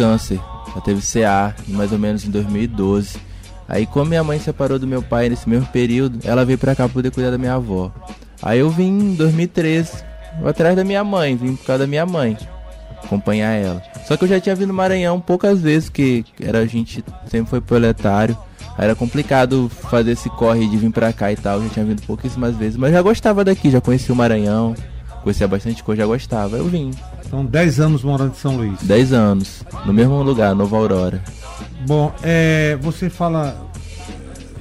câncer. Ela teve CA, mais ou menos em 2012. Aí, como minha mãe separou do meu pai nesse mesmo período, ela veio pra cá pra poder cuidar da minha avó. Aí eu vim em 2013, atrás da minha mãe, vim por causa da minha mãe, acompanhar ela. Só que eu já tinha vindo no Maranhão poucas vezes, que era a gente sempre foi proletário. Aí era complicado fazer esse corre de vir pra cá e tal. Já tinha vindo pouquíssimas vezes, mas já gostava daqui, já conhecia o Maranhão, conhecia bastante coisa, já gostava. Eu vim. Então, 10 anos morando em São Luís. 10 anos, no mesmo lugar, Nova Aurora. Bom, é, você fala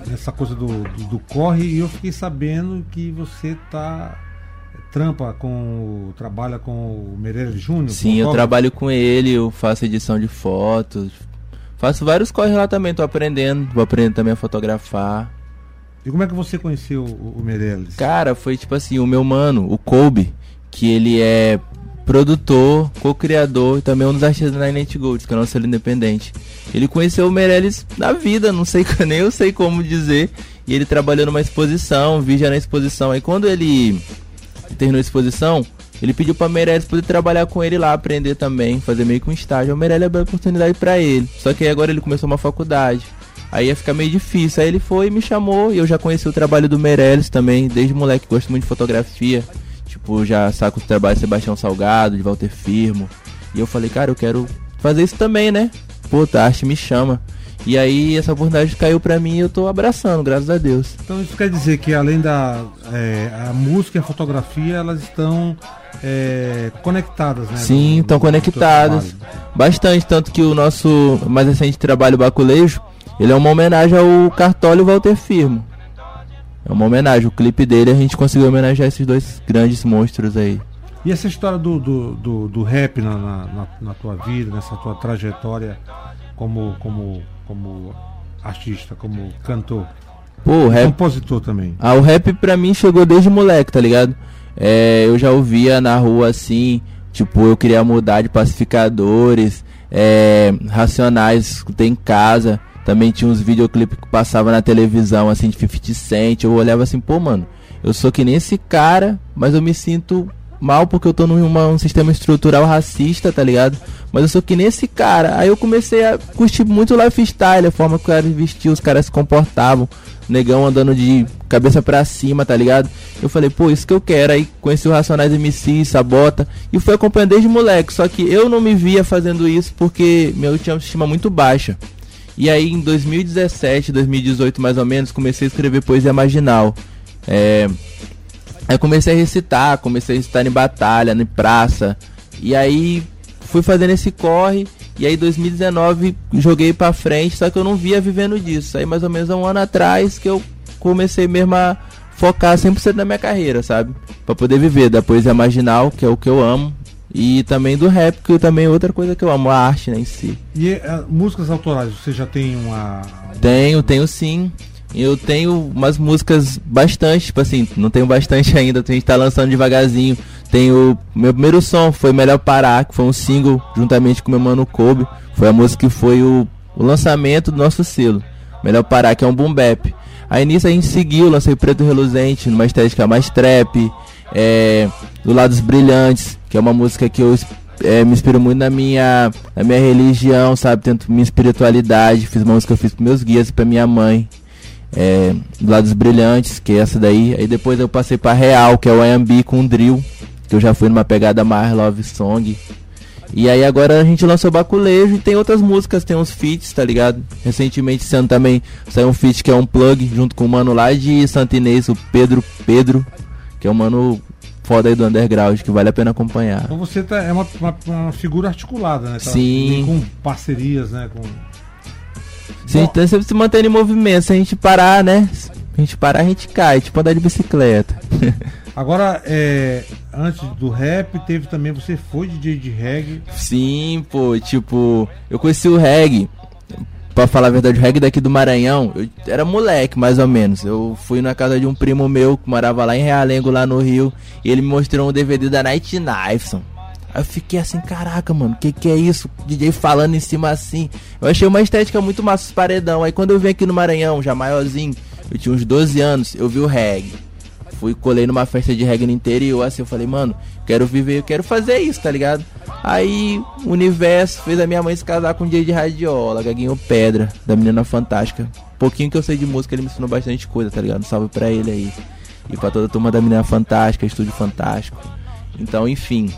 nessa coisa do, do, do, corre e eu fiquei sabendo que você tá trampa com trabalha com o Meirelles Júnior. Sim, eu trabalho com ele, eu faço edição de fotos, faço vários corres lá também, tô aprendendo, vou aprender também a fotografar. E como é que você conheceu o, o Meirelles? Cara, foi tipo assim, o meu mano, o Kobe, que ele é produtor, co-criador e também um dos artistas da Night Gold, que é o nosso independente. Ele conheceu o Meirelles na vida, não sei nem eu sei como dizer. E ele trabalhou numa exposição, vi já na exposição. Aí quando ele terminou a exposição, ele pediu para Meirelles poder trabalhar com ele lá, aprender também, fazer meio que um estágio. O Meirelles abriu a oportunidade para ele. Só que agora ele começou uma faculdade. Aí ia ficar meio difícil. Aí ele foi e me chamou. E eu já conheci o trabalho do Meirelles também, desde moleque, gosto muito de fotografia. Tipo, já saco os trabalhos de Sebastião Salgado, de Walter Firmo. E eu falei, cara, eu quero fazer isso também, né? Pô, a arte me chama. E aí essa oportunidade caiu pra mim e eu tô abraçando, graças a Deus. Então isso quer dizer que além da é, a música e a fotografia, elas estão é, conectadas, né? Sim, estão conectadas. Bastante, tanto que o nosso mais recente trabalho Baculejo, ele é uma homenagem ao Cartola e Walter Firmo. É uma homenagem. O clipe dele a gente conseguiu homenagear esses dois grandes monstros aí. E essa história do, do, do, do rap na, na, na, tua vida, nessa tua trajetória como, como, como artista, como cantor? Pô, o rap... compositor também. Ah, o rap pra mim chegou desde moleque, tá ligado? É, eu já ouvia na rua assim, tipo, eu queria mudar de pacificadores, é, racionais, escutei em casa. Também tinha uns videoclipes que passava na televisão, assim, de 50 Cent. Eu olhava assim, pô, mano, eu sou que nem esse cara, mas eu me sinto mal porque eu tô num um sistema estrutural racista, tá ligado? Mas eu sou que nem esse cara. Aí eu comecei a curtir muito lifestyle, a forma que os caras vestiam, os caras se comportavam. Negão andando de cabeça pra cima, tá ligado? Eu falei, pô, isso que eu quero. Aí conheci o Racionais MC, Sabota. E fui acompanhando desde moleque. Só que eu não me via fazendo isso porque meu tinha autoestima muito baixa. E aí em 2017, 2018 mais ou menos, comecei a escrever poesia marginal. É... Aí comecei a recitar, comecei a recitar em batalha, em praça. E aí fui fazendo esse corre. E aí 2019 joguei pra frente, só que eu não via vivendo disso. Aí mais ou menos um ano atrás que eu comecei mesmo a focar 100% na minha carreira, sabe? Pra poder viver da poesia marginal, que é o que eu amo. E também do rap, que também é outra coisa que eu amo, a arte né, em si. E uh, músicas autorais, você já tem uma. Tenho, tenho sim. Eu tenho umas músicas bastante, tipo assim, não tenho bastante ainda, a gente tá lançando devagarzinho. Tenho. Meu primeiro som foi Melhor Parar, que foi um single juntamente com meu mano Kobe. Foi a música que foi o, o lançamento do nosso selo. Melhor Parar, que é um boom bap. Aí nisso a gente seguiu, lancei Preto Reluzente, numa estética mais trap, é, do Lados Brilhantes, que é uma música que eu é, me inspiro muito na minha, na minha religião, sabe? Tento minha espiritualidade. Fiz uma música que eu fiz pros meus guias e pra minha mãe. É, do Lados Brilhantes, que é essa daí. Aí depois eu passei pra Real, que é o IMB com Drill, que eu já fui numa pegada mais love song. E aí agora a gente lançou Baculejo e tem outras músicas, tem uns feats, tá ligado? Recentemente sendo também saiu um feat que é um plug junto com o mano lá de Santinês, o Pedro Pedro, que é um mano foda aí do underground que vale a pena acompanhar. Então você tá, é uma, uma, uma figura articulada, né? Tá Sim. Com parcerias, né? Com... Sim, então sempre se mantendo em movimento. Se a gente parar, né? Se a gente parar, a gente cai, tipo andar de bicicleta. Agora, é, antes do rap, teve também, você foi DJ de reggae? Sim, pô, tipo, eu conheci o reggae Pra falar a verdade, o reggae daqui do Maranhão, eu era moleque, mais ou menos. Eu fui na casa de um primo meu que morava lá em Realengo, lá no Rio, e ele me mostrou um DVD da Night Knifeson. Aí eu fiquei assim, caraca, mano, que que é isso? DJ falando em cima assim. Eu achei uma estética muito massa os paredão. Aí quando eu vim aqui no Maranhão, já maiorzinho, eu tinha uns 12 anos, eu vi o reggae. Fui, colei numa festa de reggae no interior, assim, eu falei, mano, quero viver, eu quero fazer isso, tá ligado? Aí o universo fez a minha mãe se casar com um dia de radiola, Gaguinho Pedra, da Menina Fantástica. Pouquinho que eu sei de música, ele me ensinou bastante coisa, tá ligado? Salve pra ele aí. E pra toda a turma da Menina Fantástica, Estúdio Fantástico. Então, enfim,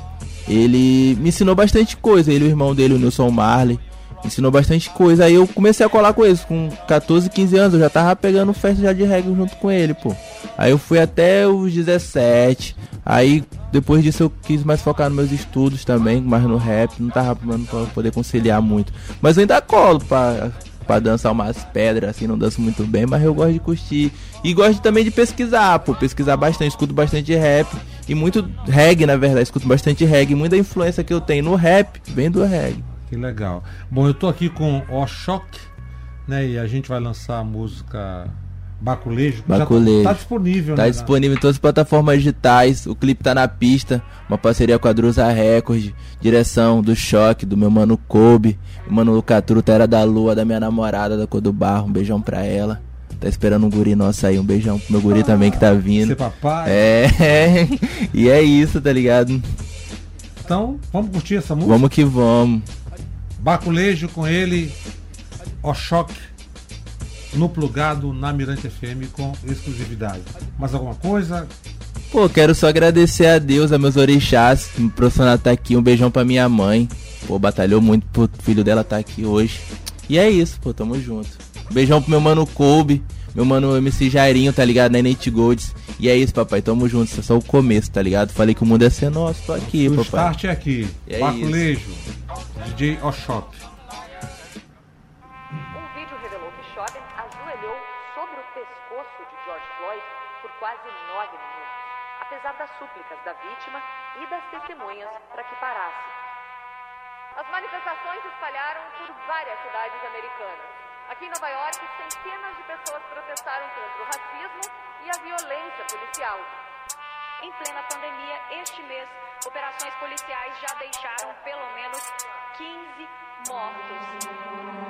ele me ensinou bastante coisa. Ele e o irmão dele, o Nilson Marley, ensinou bastante coisa. Aí eu comecei a colar com eles. Com 14, 15 anos, eu já tava pegando festa já de reggae junto com ele, pô. Aí eu fui até os 17. Aí depois disso eu quis mais focar nos meus estudos também, mais no rap. Não tava pra poder conciliar muito. Mas eu ainda colo pra, pra dançar umas pedras, assim, não danço muito bem, mas eu gosto de curtir. E gosto também de pesquisar, pô. Pesquisar bastante, escuto bastante rap. E muito reggae, na verdade, escuto bastante reggae. Muita influência que eu tenho no rap vem do reggae. Que legal. Bom, eu tô aqui com o Choque, né? E a gente vai lançar a música Baculejo. Baculejo. Já tá, tá disponível, tá né? disponível em todas as plataformas digitais. O clipe tá na pista. Uma parceria com a Drusa Record. Direção do Choque, do meu mano Kobe. O mano Lucatru, Terra da Lua, da minha namorada, da Cor do Barro. Um beijão pra ela. Tá esperando um guri nosso aí. Um beijão pro meu guri ah, também que tá vindo. Ser papai. É. e é isso, tá ligado? Então, vamos curtir essa música? Vamos que vamos. Baculejo com ele. O Choque no plugado na Mirante FM com exclusividade. Mais alguma coisa? Pô, quero só agradecer a Deus, a meus orixás, que me proporcionaram estar aqui. Um beijão pra minha mãe. Pô, batalhou muito pro filho dela estar aqui hoje. E é isso, pô, tamo junto. Beijão pro meu mano Kobe, meu mano MC Jairinho, tá ligado? Na Nate Golds. E é isso, papai, tamo junto. Isso é só o começo, tá ligado? Falei que o mundo é ser nosso, tô aqui, o papai. O start é aqui. É Baculejo, DJ Oshop. apesar das súplicas da vítima e das testemunhas para que parasse. As manifestações se espalharam por várias cidades americanas. Aqui em Nova York, centenas de pessoas protestaram contra o racismo e a violência policial. Em plena pandemia, este mês, operações policiais já deixaram pelo menos 15 mortos.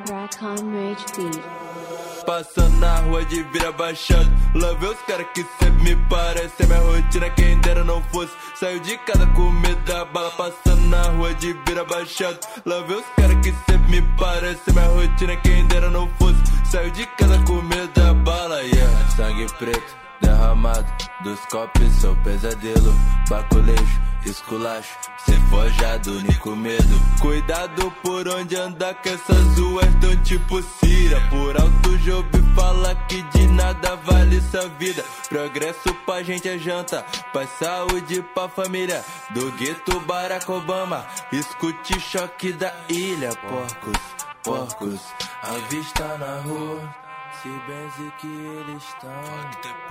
Rock on Rage Beat. Passando na rua de vira baixando. Lá vê os caras que sempre me parecem. Minha rotina, quem dera não fosse. Saiu de casa com medo da bala. Passando na rua de vira baixando. Lá vê os caras que sempre me parecem. Minha rotina, quem dera não fosse. Saiu de casa com medo da bala. Yeah, sangue preto derramado dos copos, sou pesadelo, baculejo esculacho, ser forjado, único medo. Cuidado por onde andar, que essas ruas tão tipo Cira. Por alto jogo fala que de nada vale sua vida. Progresso pra gente é janta, paz, saúde pra família. Do gueto Barack Obama, escute choque da ilha. Porcos, porcos, a vista na rua. Se benze que eles estão.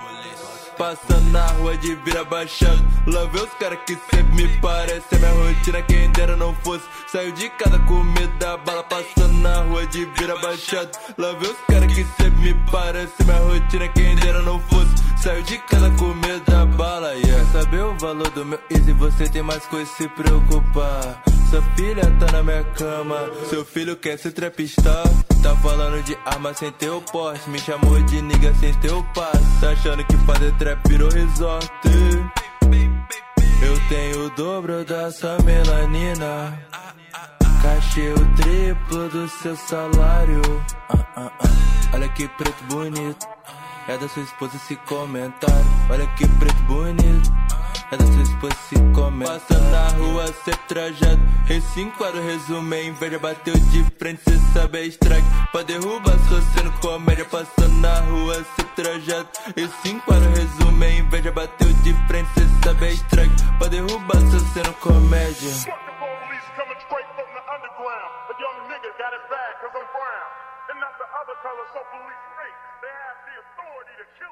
Passando na rua de vira baixando. Lá vê os caras que sempre me parecem. Minha rotina, quem dera não fosse. Saiu de casa com medo da bala. Passando na rua de vira baixando. Lá vê os caras que sempre me parecem. Minha rotina, quem dera não fosse. Saiu de casa com medo da bala. Yeah. Saber o valor do meu easy, você tem mais coisa se preocupar. Sua filha tá na minha cama. Seu filho quer ser trapista. Tá falando de arma sem ter o porte. Me chamou de nigga sem ter o passe. Tá achando que fazer trap virou resort. Eu tenho o dobro da sua melanina. Cachê o triplo do seu salário. Ah, ah, ah. Olha que preto bonito. É da sua esposa esse comentário. Olha que preto bonito. É da sua esposa esse comentário. Passa na rua, cê trajado. Em cinco horas, resumo, inveja bateu de frente, cê sabe é strike. Pra derrubar, sou sendo comédia. Passando na rua, cê trajado. Em cinco horas, resumo, inveja bateu de frente, cê sabe é strike. Pra derrubar, sou sendo comédia. And not the other color, so police they have the authority to kill